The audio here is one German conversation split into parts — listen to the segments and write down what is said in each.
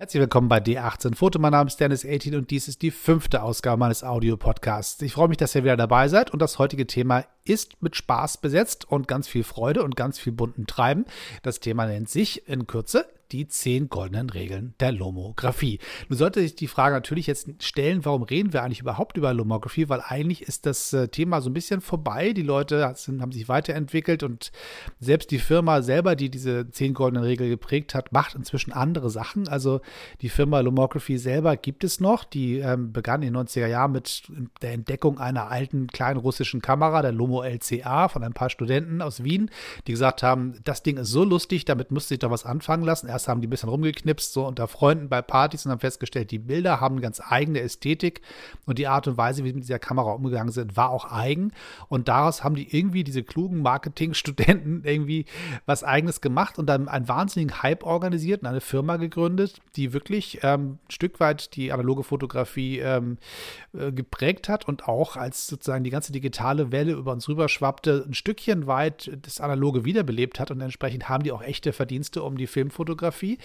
Herzlich willkommen bei D18 Foto. Mein Name ist Dennis 18 und dies ist die fünfte Ausgabe meines Audio-Podcasts. Ich freue mich, dass ihr wieder dabei seid und das heutige Thema ist mit Spaß besetzt und ganz viel Freude und ganz viel bunten Treiben. Das Thema nennt sich in Kürze die zehn goldenen Regeln der Lomographie. Nun sollte sich die Frage natürlich jetzt stellen, warum reden wir eigentlich überhaupt über Lomographie? Weil eigentlich ist das äh, Thema so ein bisschen vorbei. Die Leute sind, haben sich weiterentwickelt und selbst die Firma selber, die diese zehn goldenen Regeln geprägt hat, macht inzwischen andere Sachen. Also die Firma Lomography selber gibt es noch. Die ähm, begann in den 90er Jahren mit der Entdeckung einer alten kleinen russischen Kamera, der Lomo LCA, von ein paar Studenten aus Wien, die gesagt haben, das Ding ist so lustig, damit müsste sich doch was anfangen lassen. Erst haben die ein bisschen rumgeknipst, so unter Freunden bei Partys und haben festgestellt, die Bilder haben eine ganz eigene Ästhetik und die Art und Weise, wie sie mit dieser Kamera umgegangen sind, war auch eigen. Und daraus haben die irgendwie diese klugen Marketingstudenten irgendwie was Eigenes gemacht und dann einen wahnsinnigen Hype organisiert und eine Firma gegründet, die wirklich ähm, ein Stück weit die analoge Fotografie ähm, äh, geprägt hat und auch als sozusagen die ganze digitale Welle über uns rüberschwappte, ein Stückchen weit das Analoge wiederbelebt hat und entsprechend haben die auch echte Verdienste um die Filmfotografie Fotografie.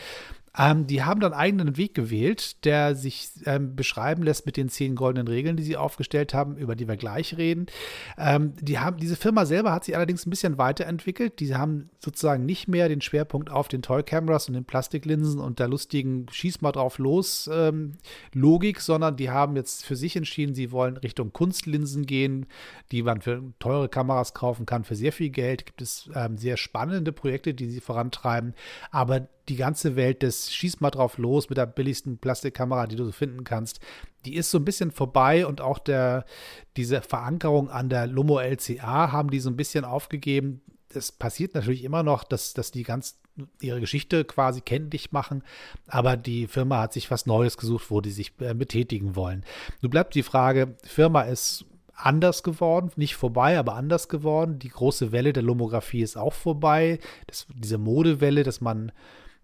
Ähm, die haben dann einen eigenen Weg gewählt, der sich ähm, beschreiben lässt mit den zehn goldenen Regeln, die sie aufgestellt haben, über die wir gleich reden. Ähm, die haben, diese Firma selber hat sich allerdings ein bisschen weiterentwickelt. Die haben sozusagen nicht mehr den Schwerpunkt auf den Toy Cameras und den Plastiklinsen und der lustigen Schieß mal drauf los ähm, Logik, sondern die haben jetzt für sich entschieden, sie wollen Richtung Kunstlinsen gehen, die man für teure Kameras kaufen kann, für sehr viel Geld. Gibt es ähm, sehr spannende Projekte, die sie vorantreiben. Aber die ganze Welt des Schieß mal drauf los mit der billigsten Plastikkamera, die du so finden kannst, die ist so ein bisschen vorbei und auch der, diese Verankerung an der Lomo LCA haben die so ein bisschen aufgegeben. Es passiert natürlich immer noch, dass, dass die ganz ihre Geschichte quasi kenntlich machen, aber die Firma hat sich was Neues gesucht, wo die sich äh, betätigen wollen. Nun bleibt die Frage, Firma ist anders geworden, nicht vorbei, aber anders geworden. Die große Welle der Lomographie ist auch vorbei. Das, diese Modewelle, dass man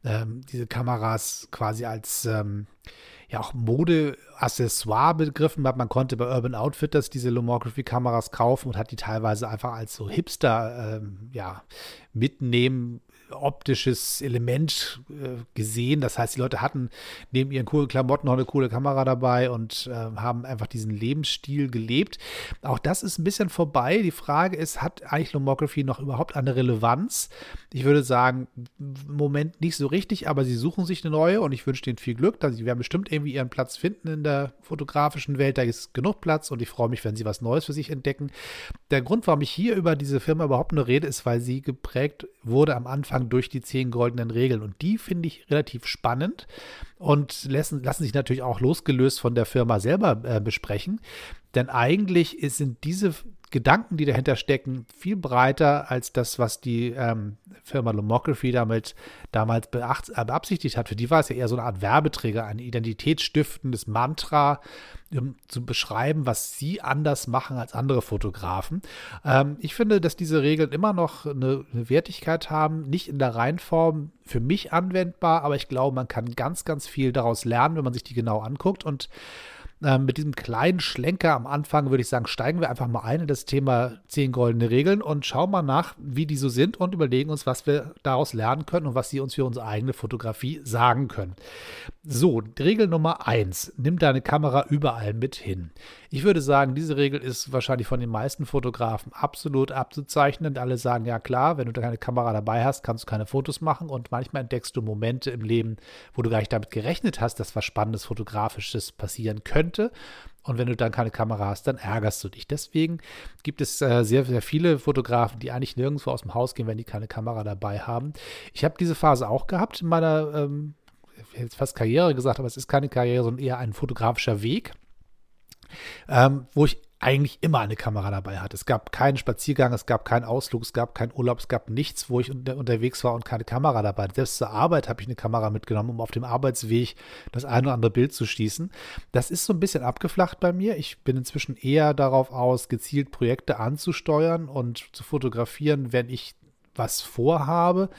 ähm, diese Kameras quasi als ähm, ja auch Mode-Accessoire begriffen hat. Man konnte bei Urban Outfitters diese Lomography-Kameras kaufen und hat die teilweise einfach als so Hipster ähm, ja, mitnehmen optisches Element äh, gesehen. Das heißt, die Leute hatten neben ihren coolen Klamotten noch eine coole Kamera dabei und äh, haben einfach diesen Lebensstil gelebt. Auch das ist ein bisschen vorbei. Die Frage ist, hat eigentlich Lomography noch überhaupt eine Relevanz? Ich würde sagen, im Moment nicht so richtig, aber sie suchen sich eine neue und ich wünsche denen viel Glück. Sie werden bestimmt irgendwie ihren Platz finden in der fotografischen Welt. Da ist genug Platz und ich freue mich, wenn sie was Neues für sich entdecken. Der Grund, warum ich hier über diese Firma überhaupt nur rede, ist, weil sie geprägt wurde am Anfang Umgang durch die zehn goldenen Regeln. Und die finde ich relativ spannend und lassen, lassen sich natürlich auch losgelöst von der Firma selber äh, besprechen. Denn eigentlich sind diese Gedanken, die dahinter stecken, viel breiter als das, was die ähm, Firma Lomography damit damals äh, beabsichtigt hat. Für die war es ja eher so eine Art Werbeträger, ein identitätsstiftendes Mantra, um zu beschreiben, was sie anders machen als andere Fotografen. Ähm, ich finde, dass diese Regeln immer noch eine, eine Wertigkeit haben, nicht in der Reihenform für mich anwendbar, aber ich glaube, man kann ganz, ganz viel daraus lernen, wenn man sich die genau anguckt und ähm, mit diesem kleinen Schlenker am Anfang würde ich sagen, steigen wir einfach mal ein in das Thema 10 goldene Regeln und schauen mal nach, wie die so sind und überlegen uns, was wir daraus lernen können und was sie uns für unsere eigene Fotografie sagen können. So, Regel Nummer 1. Nimm deine Kamera überall mit hin. Ich würde sagen, diese Regel ist wahrscheinlich von den meisten Fotografen absolut abzuzeichnen. Alle sagen, ja klar, wenn du keine Kamera dabei hast, kannst du keine Fotos machen und manchmal entdeckst du Momente im Leben, wo du gar nicht damit gerechnet hast, dass was Spannendes Fotografisches passieren könnte könnte. Und wenn du dann keine Kamera hast, dann ärgerst du dich. Deswegen gibt es äh, sehr, sehr viele Fotografen, die eigentlich nirgendwo aus dem Haus gehen, wenn die keine Kamera dabei haben. Ich habe diese Phase auch gehabt in meiner, ähm, jetzt fast Karriere gesagt, aber es ist keine Karriere, sondern eher ein fotografischer Weg, ähm, wo ich eigentlich immer eine Kamera dabei hatte. Es gab keinen Spaziergang, es gab keinen Ausflug, es gab keinen Urlaub, es gab nichts, wo ich unter, unterwegs war und keine Kamera dabei. Selbst zur Arbeit habe ich eine Kamera mitgenommen, um auf dem Arbeitsweg das ein oder andere Bild zu schießen. Das ist so ein bisschen abgeflacht bei mir. Ich bin inzwischen eher darauf aus, gezielt Projekte anzusteuern und zu fotografieren, wenn ich was vorhabe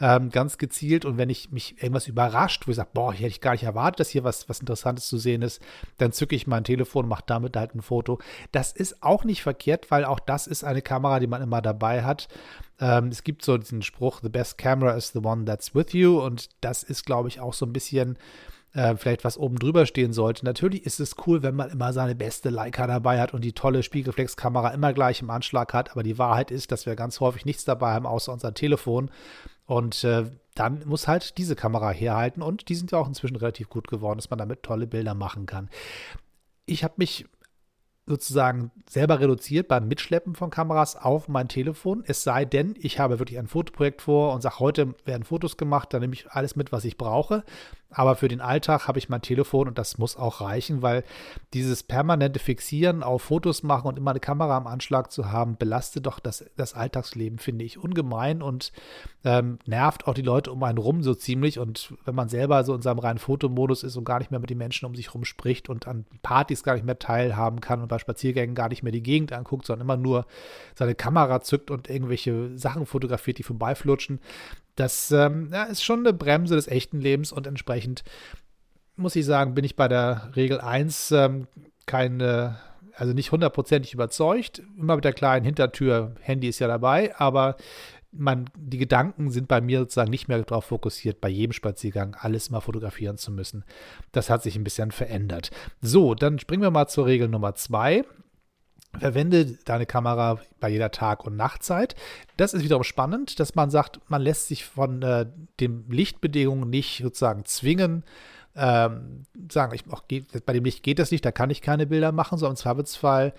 ähm, ganz gezielt. Und wenn ich mich irgendwas überrascht, wo ich sage, boah, hier hätte ich gar nicht erwartet, dass hier was, was Interessantes zu sehen ist, dann zücke ich mein Telefon und mache damit halt ein Foto. Das ist auch nicht verkehrt, weil auch das ist eine Kamera, die man immer dabei hat. Ähm, es gibt so diesen Spruch, the best camera is the one that's with you. Und das ist, glaube ich, auch so ein bisschen äh, vielleicht was oben drüber stehen sollte. Natürlich ist es cool, wenn man immer seine beste Leica dabei hat und die tolle Spiegelreflexkamera immer gleich im Anschlag hat. Aber die Wahrheit ist, dass wir ganz häufig nichts dabei haben, außer unser Telefon. Und äh, dann muss halt diese Kamera herhalten. Und die sind ja auch inzwischen relativ gut geworden, dass man damit tolle Bilder machen kann. Ich habe mich sozusagen selber reduziert beim Mitschleppen von Kameras auf mein Telefon. Es sei denn, ich habe wirklich ein Fotoprojekt vor und sage, heute werden Fotos gemacht, dann nehme ich alles mit, was ich brauche. Aber für den Alltag habe ich mein Telefon und das muss auch reichen, weil dieses permanente Fixieren auf Fotos machen und immer eine Kamera am Anschlag zu haben, belastet doch das, das Alltagsleben, finde ich, ungemein und ähm, nervt auch die Leute um einen rum so ziemlich. Und wenn man selber so in seinem reinen Fotomodus ist und gar nicht mehr mit den Menschen um sich rum spricht und an Partys gar nicht mehr teilhaben kann und bei Spaziergängen gar nicht mehr die Gegend anguckt, sondern immer nur seine Kamera zückt und irgendwelche Sachen fotografiert, die vorbeiflutschen, das ähm, ja, ist schon eine Bremse des echten Lebens und entsprechend muss ich sagen, bin ich bei der Regel 1 ähm, keine, also nicht hundertprozentig überzeugt. Immer mit der kleinen Hintertür, Handy ist ja dabei, aber man, die Gedanken sind bei mir sozusagen nicht mehr darauf fokussiert, bei jedem Spaziergang alles mal fotografieren zu müssen. Das hat sich ein bisschen verändert. So, dann springen wir mal zur Regel Nummer 2. Verwende deine Kamera bei jeder Tag- und Nachtzeit. Das ist wiederum spannend, dass man sagt, man lässt sich von äh, den Lichtbedingungen nicht sozusagen zwingen, ähm, sagen, ich, auch, bei dem Licht geht das nicht, da kann ich keine Bilder machen, so im Zweifelsfall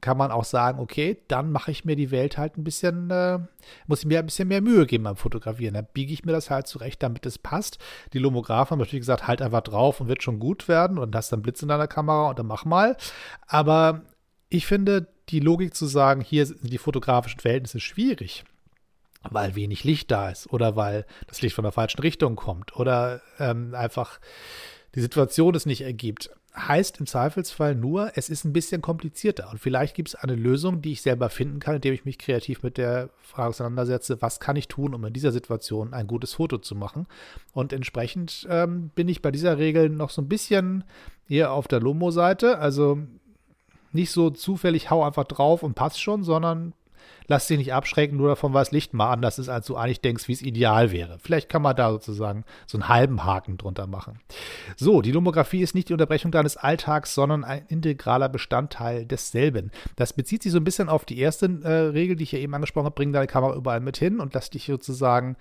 kann man auch sagen, okay, dann mache ich mir die Welt halt ein bisschen, äh, muss ich mir ein bisschen mehr Mühe geben beim Fotografieren. Dann biege ich mir das halt zurecht, damit es passt. Die Lomographen haben natürlich gesagt, halt einfach drauf und wird schon gut werden und hast dann Blitz in deiner Kamera und dann mach mal. Aber ich finde die Logik zu sagen, hier sind die fotografischen Verhältnisse schwierig, weil wenig Licht da ist oder weil das Licht von der falschen Richtung kommt oder ähm, einfach die Situation es nicht ergibt, heißt im Zweifelsfall nur, es ist ein bisschen komplizierter. Und vielleicht gibt es eine Lösung, die ich selber finden kann, indem ich mich kreativ mit der Frage auseinandersetze, was kann ich tun, um in dieser Situation ein gutes Foto zu machen. Und entsprechend ähm, bin ich bei dieser Regel noch so ein bisschen eher auf der Lomo-Seite. Also nicht so zufällig, hau einfach drauf und passt schon, sondern lass dich nicht abschrecken, nur davon, was Licht mal anders ist, als du eigentlich denkst, wie es ideal wäre. Vielleicht kann man da sozusagen so einen halben Haken drunter machen. So, die Lomographie ist nicht die Unterbrechung deines Alltags, sondern ein integraler Bestandteil desselben. Das bezieht sich so ein bisschen auf die erste äh, Regel, die ich ja eben angesprochen habe, bring deine Kamera überall mit hin und lass dich sozusagen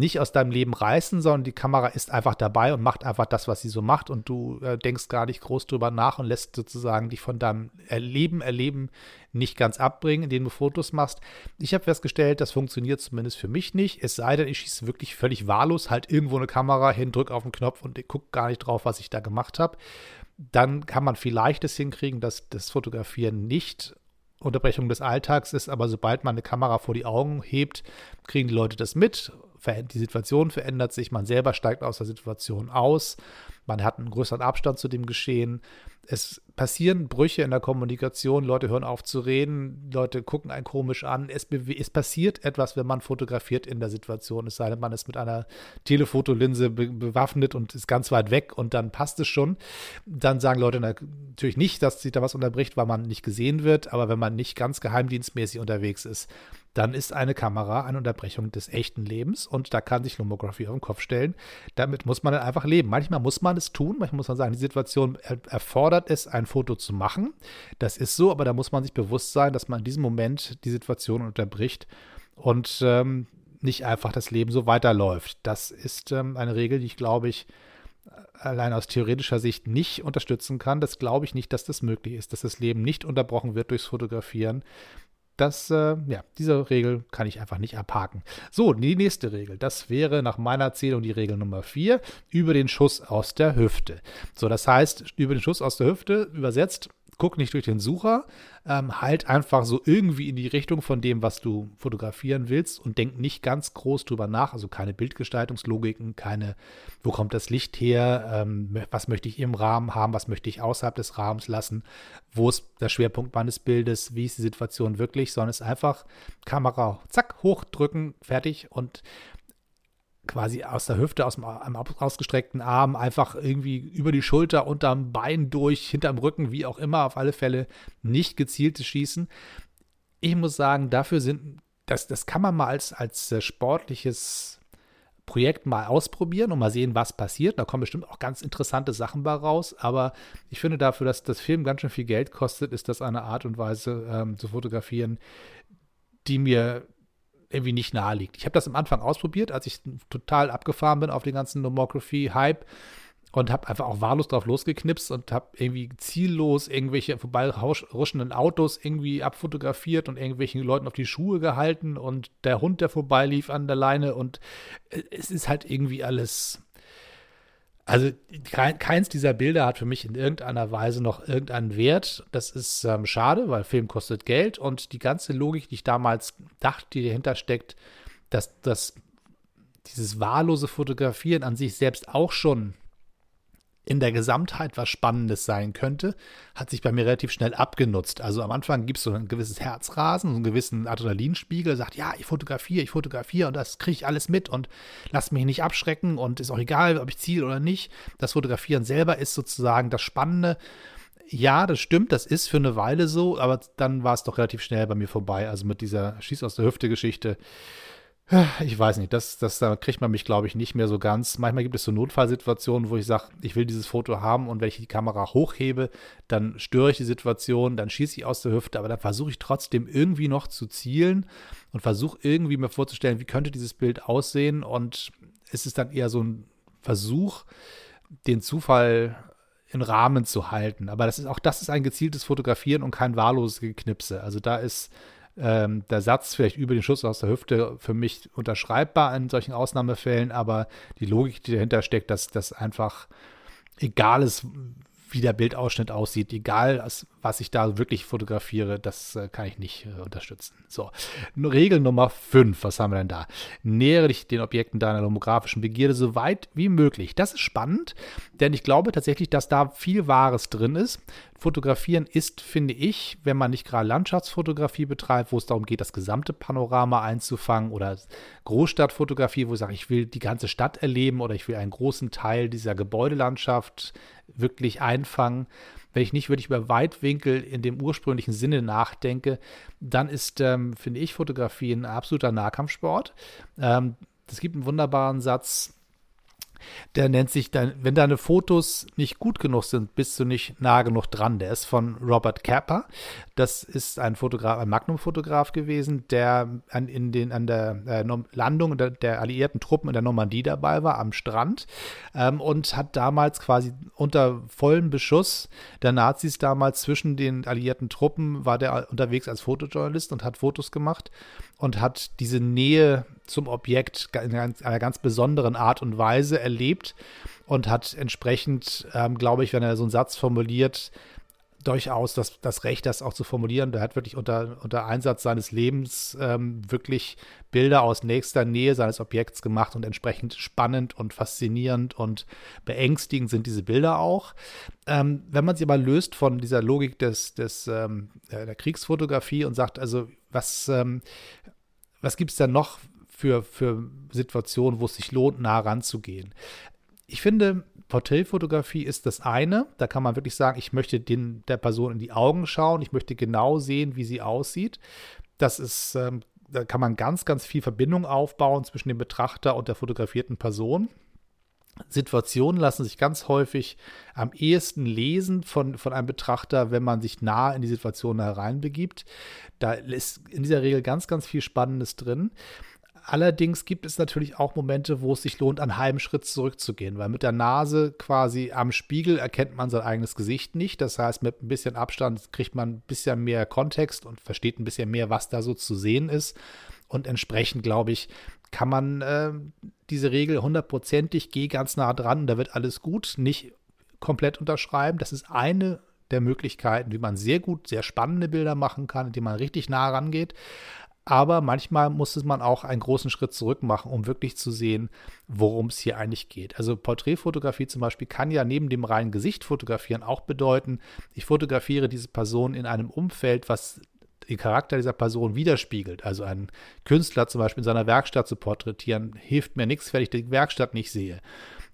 nicht aus deinem Leben reißen, sondern die Kamera ist einfach dabei und macht einfach das, was sie so macht und du äh, denkst gar nicht groß drüber nach und lässt sozusagen dich von deinem Erleben, Erleben nicht ganz abbringen, indem du Fotos machst. Ich habe festgestellt, das funktioniert zumindest für mich nicht, es sei denn, ich schieße wirklich völlig wahllos, halt irgendwo eine Kamera hin, drücke auf den Knopf und gucke gar nicht drauf, was ich da gemacht habe. Dann kann man vielleicht es hinkriegen, dass das Fotografieren nicht Unterbrechung des Alltags ist, aber sobald man eine Kamera vor die Augen hebt, kriegen die Leute das mit die Situation verändert sich, man selber steigt aus der Situation aus, man hat einen größeren Abstand zu dem Geschehen. Es passieren Brüche in der Kommunikation, Leute hören auf zu reden, Leute gucken einen komisch an. Es, es passiert etwas, wenn man fotografiert in der Situation, es sei denn, man ist mit einer Telefotolinse be bewaffnet und ist ganz weit weg und dann passt es schon. Dann sagen Leute natürlich nicht, dass sich da was unterbricht, weil man nicht gesehen wird, aber wenn man nicht ganz geheimdienstmäßig unterwegs ist, dann ist eine Kamera eine Unterbrechung des echten Lebens und da kann sich Lomography auf den Kopf stellen. Damit muss man dann einfach leben. Manchmal muss man es tun, manchmal muss man sagen, die Situation erfordert es, ein Foto zu machen. Das ist so, aber da muss man sich bewusst sein, dass man in diesem Moment die Situation unterbricht und ähm, nicht einfach das Leben so weiterläuft. Das ist ähm, eine Regel, die ich glaube ich allein aus theoretischer Sicht nicht unterstützen kann. Das glaube ich nicht, dass das möglich ist, dass das Leben nicht unterbrochen wird durchs Fotografieren das, äh, ja, diese Regel kann ich einfach nicht abhaken. So, die nächste Regel, das wäre nach meiner Erzählung die Regel Nummer 4, über den Schuss aus der Hüfte. So, das heißt, über den Schuss aus der Hüfte übersetzt, guck nicht durch den Sucher, ähm, halt einfach so irgendwie in die Richtung von dem, was du fotografieren willst und denk nicht ganz groß drüber nach. Also keine Bildgestaltungslogiken, keine, wo kommt das Licht her, ähm, was möchte ich im Rahmen haben, was möchte ich außerhalb des Rahmens lassen, wo ist der Schwerpunkt meines Bildes, wie ist die Situation wirklich, sondern es einfach Kamera, zack, hochdrücken, fertig und quasi aus der Hüfte, aus dem einem ausgestreckten Arm, einfach irgendwie über die Schulter, unterm Bein durch, hinterm Rücken, wie auch immer, auf alle Fälle nicht gezieltes Schießen. Ich muss sagen, dafür sind, das, das kann man mal als, als äh, sportliches Projekt mal ausprobieren und mal sehen, was passiert. Da kommen bestimmt auch ganz interessante Sachen bei raus. Aber ich finde dafür, dass das Film ganz schön viel Geld kostet, ist das eine Art und Weise ähm, zu fotografieren, die mir irgendwie nicht nahe liegt. Ich habe das am Anfang ausprobiert, als ich total abgefahren bin auf den ganzen Nomography-Hype und habe einfach auch wahllos drauf losgeknipst und habe irgendwie ziellos irgendwelche vorbeiruschenden Autos irgendwie abfotografiert und irgendwelchen Leuten auf die Schuhe gehalten und der Hund, der vorbeilief an der Leine und äh, es ist halt irgendwie alles. Also keins dieser Bilder hat für mich in irgendeiner Weise noch irgendeinen Wert. Das ist ähm, schade, weil Film kostet Geld und die ganze Logik, die ich damals dachte, die dahinter steckt, dass das dieses wahllose Fotografieren an sich selbst auch schon in der Gesamtheit was Spannendes sein könnte, hat sich bei mir relativ schnell abgenutzt. Also am Anfang gibt es so ein gewisses Herzrasen, so einen gewissen Adrenalinspiegel, sagt, ja, ich fotografiere, ich fotografiere und das kriege ich alles mit und lass mich nicht abschrecken und ist auch egal, ob ich ziele oder nicht. Das Fotografieren selber ist sozusagen das Spannende. Ja, das stimmt, das ist für eine Weile so, aber dann war es doch relativ schnell bei mir vorbei. Also mit dieser Schieß aus der Hüfte Geschichte ich weiß nicht, das, das, da kriegt man mich, glaube ich, nicht mehr so ganz. Manchmal gibt es so Notfallsituationen, wo ich sage, ich will dieses Foto haben und wenn ich die Kamera hochhebe, dann störe ich die Situation, dann schieße ich aus der Hüfte, aber dann versuche ich trotzdem irgendwie noch zu zielen und versuche irgendwie mir vorzustellen, wie könnte dieses Bild aussehen und es ist dann eher so ein Versuch, den Zufall in Rahmen zu halten. Aber das ist auch das ist ein gezieltes Fotografieren und kein wahlloses Geknipse. Also da ist ähm, der Satz vielleicht über den Schuss aus der Hüfte für mich unterschreibbar in solchen Ausnahmefällen, aber die Logik, die dahinter steckt, dass das einfach egal ist, wie der Bildausschnitt aussieht, egal was ich da wirklich fotografiere, das äh, kann ich nicht äh, unterstützen. So, Regel Nummer 5, was haben wir denn da? Nähere dich den Objekten deiner lomografischen Begierde so weit wie möglich. Das ist spannend, denn ich glaube tatsächlich, dass da viel Wahres drin ist. Fotografieren ist, finde ich, wenn man nicht gerade Landschaftsfotografie betreibt, wo es darum geht, das gesamte Panorama einzufangen oder Großstadtfotografie, wo ich sage, ich will die ganze Stadt erleben oder ich will einen großen Teil dieser Gebäudelandschaft wirklich einfangen. Wenn ich nicht wirklich über Weitwinkel in dem ursprünglichen Sinne nachdenke, dann ist, ähm, finde ich, Fotografie ein absoluter Nahkampfsport. Ähm, es gibt einen wunderbaren Satz, der nennt sich dann, wenn deine Fotos nicht gut genug sind, bist du nicht nah genug dran. Der ist von Robert Capper. Das ist ein Fotograf, ein Magnum-Fotograf gewesen, der an, in den, an der äh, Landung der, der, alliierten Truppen in der Normandie dabei war, am Strand, ähm, und hat damals quasi unter vollem Beschuss der Nazis damals zwischen den alliierten Truppen, war der unterwegs als Fotojournalist und hat Fotos gemacht und hat diese Nähe zum Objekt in einer ganz besonderen Art und Weise erlebt und hat entsprechend, ähm, glaube ich, wenn er so einen Satz formuliert, durchaus das, das Recht, das auch zu formulieren. Der hat wirklich unter, unter Einsatz seines Lebens ähm, wirklich Bilder aus nächster Nähe seines Objekts gemacht und entsprechend spannend und faszinierend und beängstigend sind diese Bilder auch. Ähm, wenn man sie aber löst von dieser Logik des, des, ähm, der Kriegsfotografie und sagt, also was, ähm, was gibt es da noch für, für Situationen, wo es sich lohnt, nah ranzugehen. Ich finde, Porträtfotografie ist das eine. Da kann man wirklich sagen, ich möchte den, der Person in die Augen schauen, ich möchte genau sehen, wie sie aussieht. Das ist, ähm, da kann man ganz, ganz viel Verbindung aufbauen zwischen dem Betrachter und der fotografierten Person. Situationen lassen sich ganz häufig am ehesten lesen von, von einem Betrachter, wenn man sich nah in die Situation hereinbegibt. Da ist in dieser Regel ganz, ganz viel Spannendes drin. Allerdings gibt es natürlich auch Momente, wo es sich lohnt, einen halben Schritt zurückzugehen, weil mit der Nase quasi am Spiegel erkennt man sein eigenes Gesicht nicht. Das heißt, mit ein bisschen Abstand kriegt man ein bisschen mehr Kontext und versteht ein bisschen mehr, was da so zu sehen ist. Und entsprechend, glaube ich, kann man äh, diese Regel hundertprozentig, geh ganz nah dran, da wird alles gut, nicht komplett unterschreiben. Das ist eine der Möglichkeiten, wie man sehr gut, sehr spannende Bilder machen kann, indem man richtig nah rangeht. Aber manchmal muss man auch einen großen Schritt zurück machen, um wirklich zu sehen, worum es hier eigentlich geht. Also Porträtfotografie zum Beispiel kann ja neben dem reinen Gesicht fotografieren auch bedeuten, ich fotografiere diese Person in einem Umfeld, was den Charakter dieser Person widerspiegelt. Also einen Künstler zum Beispiel in seiner Werkstatt zu porträtieren, hilft mir nichts, wenn ich die Werkstatt nicht sehe.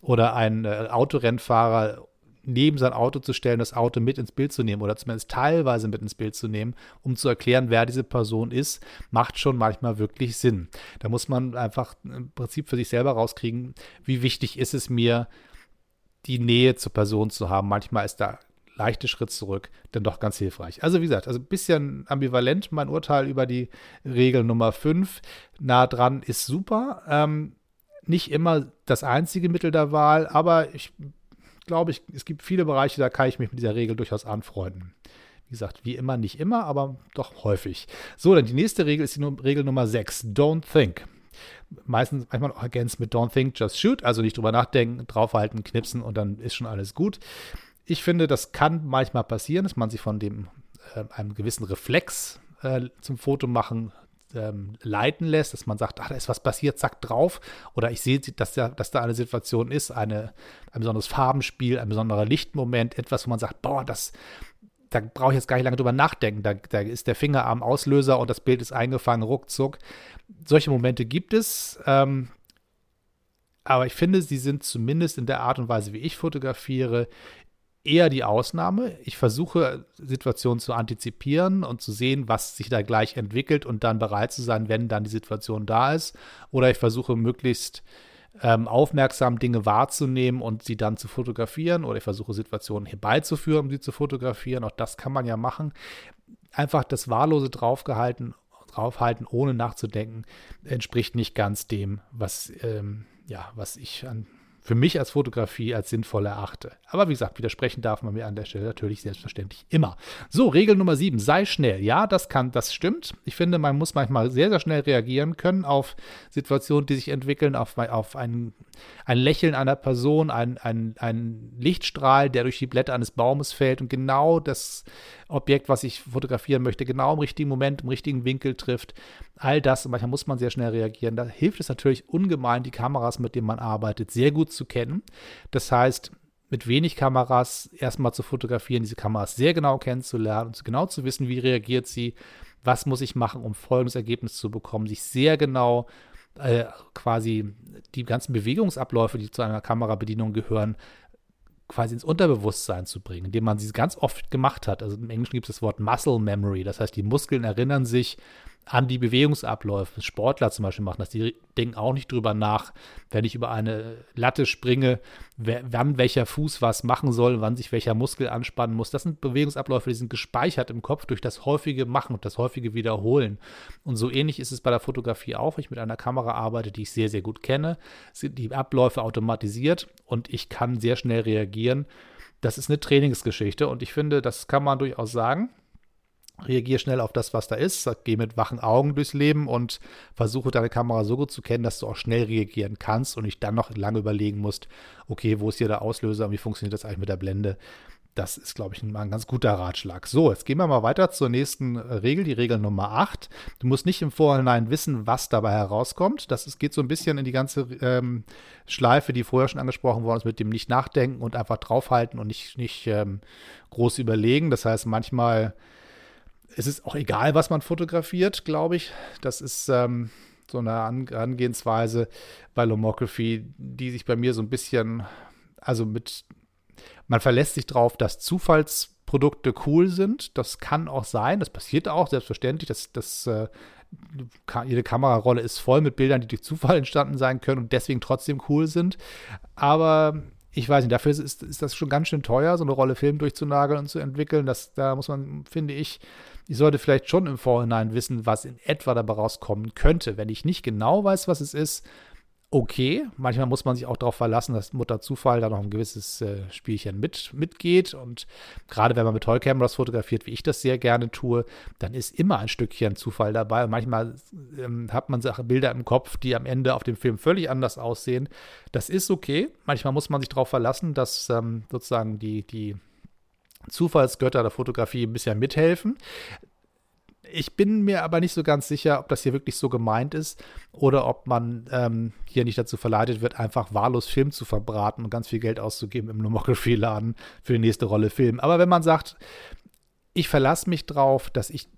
Oder einen äh, Autorennfahrer neben sein Auto zu stellen, das Auto mit ins Bild zu nehmen oder zumindest teilweise mit ins Bild zu nehmen, um zu erklären, wer diese Person ist, macht schon manchmal wirklich Sinn. Da muss man einfach im Prinzip für sich selber rauskriegen, wie wichtig ist es mir, die Nähe zur Person zu haben. Manchmal ist da leichte Schritt zurück dann doch ganz hilfreich. Also wie gesagt, also ein bisschen ambivalent mein Urteil über die Regel Nummer 5. Nah dran ist super. Ähm, nicht immer das einzige Mittel der Wahl, aber ich glaube ich, es gibt viele Bereiche, da kann ich mich mit dieser Regel durchaus anfreunden. Wie gesagt, wie immer, nicht immer, aber doch häufig. So, dann die nächste Regel ist die Regel Nummer 6. Don't think. Meistens, manchmal auch ergänzt mit Don't think, just shoot. Also nicht drüber nachdenken, draufhalten, knipsen und dann ist schon alles gut. Ich finde, das kann manchmal passieren, dass man sich von dem, äh, einem gewissen Reflex äh, zum Foto machen ähm, leiten lässt, dass man sagt, ach, da ist was passiert, zack, drauf. Oder ich sehe, dass da, dass da eine Situation ist, eine, ein besonderes Farbenspiel, ein besonderer Lichtmoment, etwas, wo man sagt, boah, das, da brauche ich jetzt gar nicht lange drüber nachdenken. Da, da ist der Finger am Auslöser und das Bild ist eingefangen, ruckzuck. Solche Momente gibt es. Ähm, aber ich finde, sie sind zumindest in der Art und Weise, wie ich fotografiere, eher die Ausnahme. Ich versuche, Situationen zu antizipieren und zu sehen, was sich da gleich entwickelt und dann bereit zu sein, wenn dann die Situation da ist. Oder ich versuche möglichst ähm, aufmerksam Dinge wahrzunehmen und sie dann zu fotografieren. Oder ich versuche Situationen herbeizuführen, um sie zu fotografieren. Auch das kann man ja machen. Einfach das Wahllose draufgehalten, draufhalten, ohne nachzudenken, entspricht nicht ganz dem, was, ähm, ja, was ich an für mich als Fotografie als sinnvoll erachte. Aber wie gesagt, widersprechen darf man mir an der Stelle natürlich selbstverständlich immer. So, Regel Nummer 7, sei schnell. Ja, das kann, das stimmt. Ich finde, man muss manchmal sehr, sehr schnell reagieren können auf Situationen, die sich entwickeln, auf, auf ein, ein Lächeln einer Person, ein, ein, ein Lichtstrahl, der durch die Blätter eines Baumes fällt und genau das Objekt, was ich fotografieren möchte, genau im richtigen Moment, im richtigen Winkel trifft. All das, und manchmal muss man sehr schnell reagieren. Da hilft es natürlich ungemein, die Kameras, mit denen man arbeitet, sehr gut zu kennen. Das heißt, mit wenig Kameras erstmal zu fotografieren, diese Kameras sehr genau kennenzulernen und genau zu wissen, wie reagiert sie, was muss ich machen, um folgendes Ergebnis zu bekommen, sich sehr genau äh, quasi die ganzen Bewegungsabläufe, die zu einer Kamerabedienung gehören, quasi ins Unterbewusstsein zu bringen, indem man sie ganz oft gemacht hat. Also im Englischen gibt es das Wort Muscle Memory, das heißt, die Muskeln erinnern sich an die Bewegungsabläufe. Sportler zum Beispiel machen das. Die denken auch nicht drüber nach, wenn ich über eine Latte springe, wann welcher Fuß was machen soll, wann sich welcher Muskel anspannen muss. Das sind Bewegungsabläufe, die sind gespeichert im Kopf durch das häufige Machen und das häufige Wiederholen. Und so ähnlich ist es bei der Fotografie auch. Ich mit einer Kamera arbeite, die ich sehr, sehr gut kenne, sind die Abläufe automatisiert und ich kann sehr schnell reagieren. Das ist eine Trainingsgeschichte und ich finde, das kann man durchaus sagen reagiere schnell auf das, was da ist, gehe mit wachen Augen durchs Leben und versuche deine Kamera so gut zu kennen, dass du auch schnell reagieren kannst und nicht dann noch lange überlegen musst, okay, wo ist hier der Auslöser und wie funktioniert das eigentlich mit der Blende. Das ist, glaube ich, ein, ein ganz guter Ratschlag. So, jetzt gehen wir mal weiter zur nächsten äh, Regel, die Regel Nummer 8. Du musst nicht im Vorhinein wissen, was dabei herauskommt. Das ist, geht so ein bisschen in die ganze ähm, Schleife, die vorher schon angesprochen worden ist, mit dem nicht nachdenken und einfach draufhalten und nicht, nicht ähm, groß überlegen. Das heißt, manchmal es ist auch egal, was man fotografiert, glaube ich. Das ist ähm, so eine Angehensweise bei Lomography, die sich bei mir so ein bisschen, also mit, man verlässt sich drauf, dass Zufallsprodukte cool sind. Das kann auch sein, das passiert auch, selbstverständlich. Das, das, äh, jede Kamerarolle ist voll mit Bildern, die durch Zufall entstanden sein können und deswegen trotzdem cool sind. Aber ich weiß nicht, dafür ist, ist das schon ganz schön teuer, so eine Rolle Film durchzunageln und zu entwickeln. Das, da muss man, finde ich, ich sollte vielleicht schon im Vorhinein wissen, was in etwa dabei rauskommen könnte. Wenn ich nicht genau weiß, was es ist, okay. Manchmal muss man sich auch darauf verlassen, dass Mutter Zufall da noch ein gewisses äh, Spielchen mit, mitgeht. Und gerade wenn man mit Toy-Cameras fotografiert, wie ich das sehr gerne tue, dann ist immer ein Stückchen Zufall dabei. Und manchmal ähm, hat man Bilder im Kopf, die am Ende auf dem Film völlig anders aussehen. Das ist okay. Manchmal muss man sich darauf verlassen, dass ähm, sozusagen die, die Zufallsgötter der Fotografie ein bisschen mithelfen. Ich bin mir aber nicht so ganz sicher, ob das hier wirklich so gemeint ist oder ob man ähm, hier nicht dazu verleitet wird, einfach wahllos Film zu verbraten und ganz viel Geld auszugeben im Lomography-Laden für die nächste Rolle Film. Aber wenn man sagt, ich verlasse mich drauf, dass ich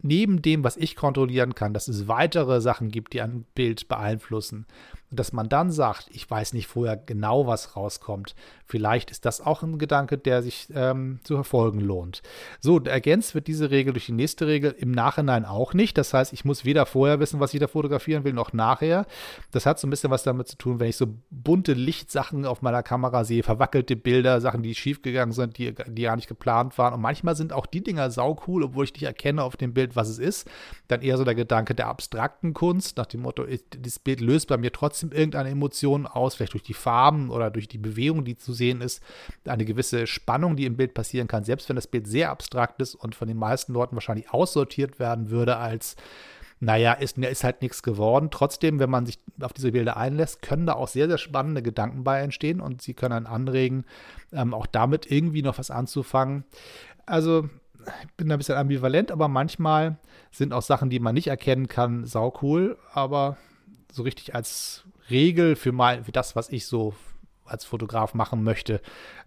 neben dem, was ich kontrollieren kann, dass es weitere Sachen gibt, die ein Bild beeinflussen. Und dass man dann sagt, ich weiß nicht vorher genau, was rauskommt. Vielleicht ist das auch ein Gedanke, der sich ähm, zu verfolgen lohnt. So, ergänzt wird diese Regel durch die nächste Regel im Nachhinein auch nicht. Das heißt, ich muss weder vorher wissen, was ich da fotografieren will, noch nachher. Das hat so ein bisschen was damit zu tun, wenn ich so bunte Lichtsachen auf meiner Kamera sehe, verwackelte Bilder, Sachen, die schiefgegangen sind, die, die gar nicht geplant waren. Und manchmal sind auch die Dinger saucool, obwohl ich nicht erkenne auf dem Bild, was es ist. Dann eher so der Gedanke der abstrakten Kunst, nach dem Motto, das Bild löst bei mir trotzdem trotzdem irgendeine Emotion aus, vielleicht durch die Farben oder durch die Bewegung, die zu sehen ist, eine gewisse Spannung, die im Bild passieren kann, selbst wenn das Bild sehr abstrakt ist und von den meisten Leuten wahrscheinlich aussortiert werden würde als naja, ist, ist halt nichts geworden. Trotzdem, wenn man sich auf diese Bilder einlässt, können da auch sehr, sehr spannende Gedanken bei entstehen und sie können einen anregen, ähm, auch damit irgendwie noch was anzufangen. Also, ich bin da ein bisschen ambivalent, aber manchmal sind auch Sachen, die man nicht erkennen kann, sau cool, aber so richtig als Regel für, mal, für das, was ich so als Fotograf machen möchte,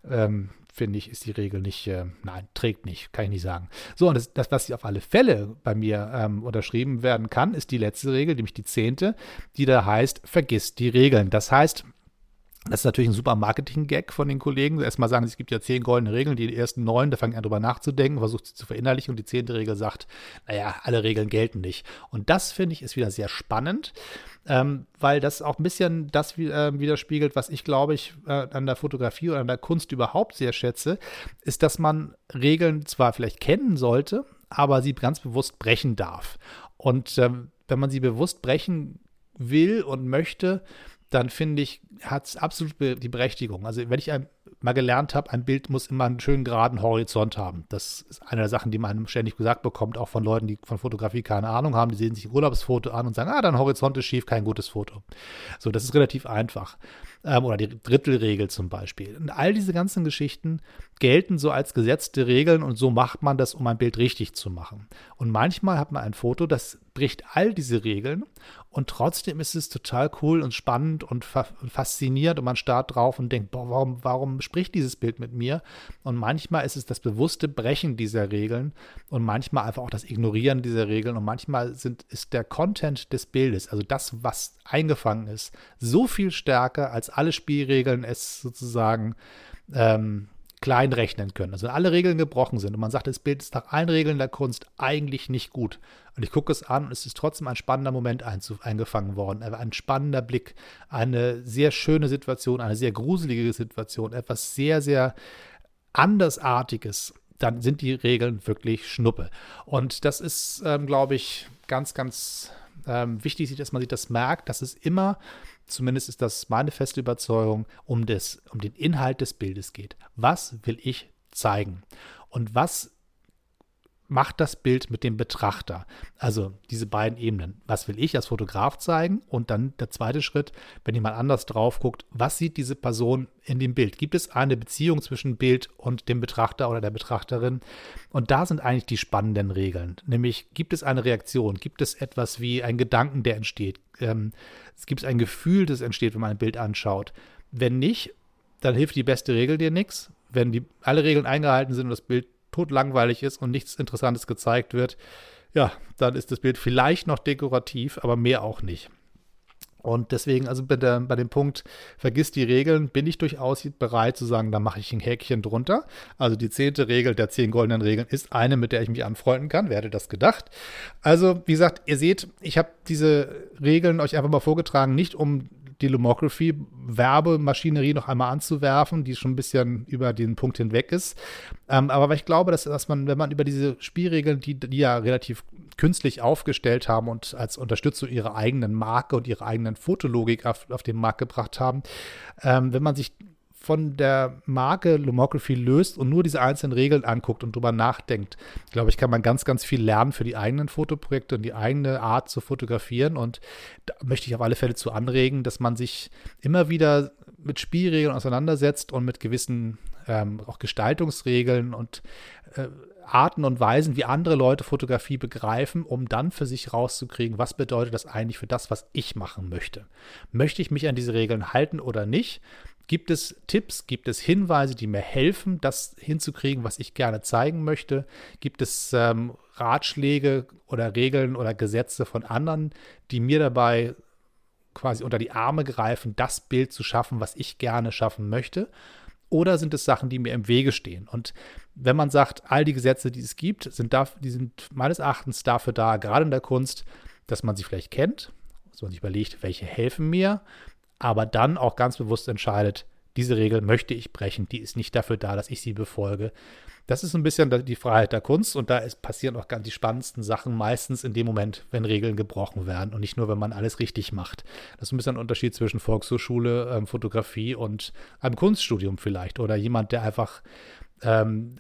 ähm, finde ich, ist die Regel nicht, äh, nein, trägt nicht, kann ich nicht sagen. So, und das, das was auf alle Fälle bei mir ähm, unterschrieben werden kann, ist die letzte Regel, nämlich die zehnte, die da heißt, vergiss die Regeln. Das heißt, das ist natürlich ein super Marketing-Gag von den Kollegen. Erstmal sagen, es gibt ja zehn goldene Regeln, die ersten neun, da fangen an drüber nachzudenken, versucht sie zu verinnerlichen und die zehnte Regel sagt, naja, alle Regeln gelten nicht. Und das finde ich ist wieder sehr spannend, ähm, weil das auch ein bisschen das äh, widerspiegelt, was ich glaube ich äh, an der Fotografie oder an der Kunst überhaupt sehr schätze, ist, dass man Regeln zwar vielleicht kennen sollte, aber sie ganz bewusst brechen darf. Und ähm, wenn man sie bewusst brechen will und möchte, dann finde ich, hat es absolut die Berechtigung. Also wenn ich mal gelernt habe, ein Bild muss immer einen schönen geraden Horizont haben. Das ist eine der Sachen, die man ständig gesagt bekommt, auch von Leuten, die von Fotografie keine Ahnung haben. Die sehen sich ein Urlaubsfoto an und sagen, ah, dein Horizont ist schief, kein gutes Foto. So, das ist relativ einfach. Ähm, oder die Drittelregel zum Beispiel. Und all diese ganzen Geschichten gelten so als gesetzte Regeln und so macht man das, um ein Bild richtig zu machen. Und manchmal hat man ein Foto, das bricht all diese Regeln und trotzdem ist es total cool und spannend und fa fasziniert und man starrt drauf und denkt, boah, warum, warum spricht dieses Bild mit mir? Und manchmal ist es das bewusste Brechen dieser Regeln und manchmal einfach auch das Ignorieren dieser Regeln und manchmal sind, ist der Content des Bildes, also das, was eingefangen ist, so viel stärker, als alle Spielregeln es sozusagen ähm, klein rechnen können. Also alle Regeln gebrochen sind und man sagt, das Bild ist nach allen Regeln der Kunst eigentlich nicht gut. Und ich gucke es an und es ist trotzdem ein spannender Moment eingefangen worden. Ein spannender Blick, eine sehr schöne Situation, eine sehr gruselige Situation, etwas sehr, sehr andersartiges. Dann sind die Regeln wirklich Schnuppe. Und das ist, ähm, glaube ich, ganz, ganz ähm, wichtig, dass man sich das merkt, dass es immer zumindest ist das meine feste Überzeugung, um, das, um den Inhalt des Bildes geht. Was will ich zeigen? Und was macht das Bild mit dem Betrachter? Also diese beiden Ebenen. Was will ich als Fotograf zeigen? Und dann der zweite Schritt, wenn jemand anders drauf guckt, was sieht diese Person in dem Bild? Gibt es eine Beziehung zwischen Bild und dem Betrachter oder der Betrachterin? Und da sind eigentlich die spannenden Regeln. Nämlich, gibt es eine Reaktion? Gibt es etwas wie einen Gedanken, der entsteht? Ähm, es gibt ein Gefühl, das entsteht, wenn man ein Bild anschaut. Wenn nicht, dann hilft die beste Regel dir nichts. Wenn die, alle Regeln eingehalten sind und das Bild totlangweilig ist und nichts Interessantes gezeigt wird, ja, dann ist das Bild vielleicht noch dekorativ, aber mehr auch nicht. Und deswegen, also bei, der, bei dem Punkt, vergiss die Regeln, bin ich durchaus bereit zu sagen, da mache ich ein Häkchen drunter. Also die zehnte Regel der zehn goldenen Regeln ist eine, mit der ich mich anfreunden kann. Wer hätte das gedacht? Also, wie gesagt, ihr seht, ich habe diese Regeln euch einfach mal vorgetragen, nicht um die Lomography-Werbemaschinerie noch einmal anzuwerfen, die schon ein bisschen über den Punkt hinweg ist. Ähm, aber ich glaube, dass, dass man, wenn man über diese Spielregeln, die, die ja relativ künstlich aufgestellt haben und als Unterstützung ihrer eigenen Marke und ihrer eigenen Fotologik auf, auf den Markt gebracht haben, ähm, wenn man sich von der Marke Lomography löst und nur diese einzelnen Regeln anguckt und drüber nachdenkt, glaube ich, kann man ganz, ganz viel lernen für die eigenen Fotoprojekte und die eigene Art zu fotografieren. Und da möchte ich auf alle Fälle zu anregen, dass man sich immer wieder mit Spielregeln auseinandersetzt und mit gewissen ähm, auch Gestaltungsregeln und äh, Arten und Weisen, wie andere Leute Fotografie begreifen, um dann für sich rauszukriegen, was bedeutet das eigentlich für das, was ich machen möchte. Möchte ich mich an diese Regeln halten oder nicht? Gibt es Tipps, gibt es Hinweise, die mir helfen, das hinzukriegen, was ich gerne zeigen möchte? Gibt es ähm, Ratschläge oder Regeln oder Gesetze von anderen, die mir dabei quasi unter die Arme greifen, das Bild zu schaffen, was ich gerne schaffen möchte? Oder sind es Sachen, die mir im Wege stehen? Und wenn man sagt, all die Gesetze, die es gibt, sind, da, die sind meines Erachtens dafür da, gerade in der Kunst, dass man sie vielleicht kennt, dass man sich überlegt, welche helfen mir, aber dann auch ganz bewusst entscheidet, diese Regel möchte ich brechen, die ist nicht dafür da, dass ich sie befolge. Das ist ein bisschen die Freiheit der Kunst und da ist, passieren auch ganz die spannendsten Sachen meistens in dem Moment, wenn Regeln gebrochen werden und nicht nur, wenn man alles richtig macht. Das ist ein bisschen ein Unterschied zwischen Volkshochschule, ähm, Fotografie und einem Kunststudium vielleicht oder jemand, der einfach ähm,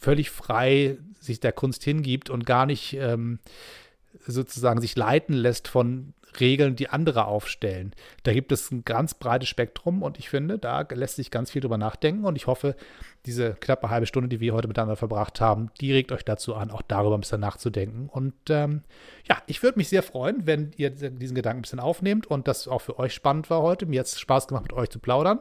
völlig frei sich der Kunst hingibt und gar nicht ähm, sozusagen sich leiten lässt von Regeln, die andere aufstellen. Da gibt es ein ganz breites Spektrum und ich finde, da lässt sich ganz viel drüber nachdenken und ich hoffe, diese knappe halbe Stunde, die wir heute miteinander verbracht haben, die regt euch dazu an, auch darüber ein bisschen nachzudenken. Und ähm, ja, ich würde mich sehr freuen, wenn ihr diesen Gedanken ein bisschen aufnehmt und das auch für euch spannend war heute. Mir hat es Spaß gemacht, mit euch zu plaudern.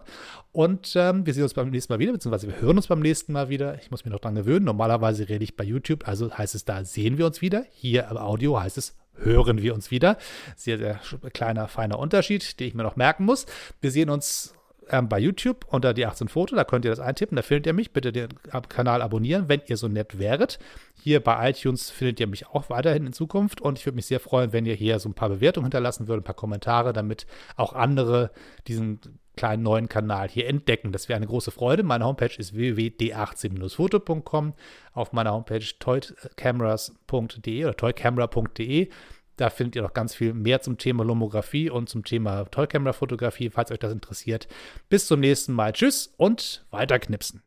Und ähm, wir sehen uns beim nächsten Mal wieder, beziehungsweise wir hören uns beim nächsten Mal wieder. Ich muss mich noch dran gewöhnen. Normalerweise rede ich bei YouTube, also heißt es da, sehen wir uns wieder. Hier im Audio heißt es, hören wir uns wieder. Sehr, sehr kleiner, feiner Unterschied, den ich mir noch merken muss. Wir sehen uns ähm, bei YouTube unter die 18 Foto, da könnt ihr das eintippen, da findet ihr mich. Bitte den Kanal abonnieren, wenn ihr so nett wäret. Hier bei iTunes findet ihr mich auch weiterhin in Zukunft und ich würde mich sehr freuen, wenn ihr hier so ein paar Bewertungen hinterlassen würdet, ein paar Kommentare, damit auch andere diesen kleinen neuen Kanal hier entdecken. Das wäre eine große Freude. Meine Homepage ist www.d18-foto.com. Auf meiner Homepage toycameras.de oder toycamera.de da findet ihr noch ganz viel mehr zum Thema Lomographie und zum Thema Tollkamera-Fotografie, falls euch das interessiert. Bis zum nächsten Mal. Tschüss und weiter knipsen.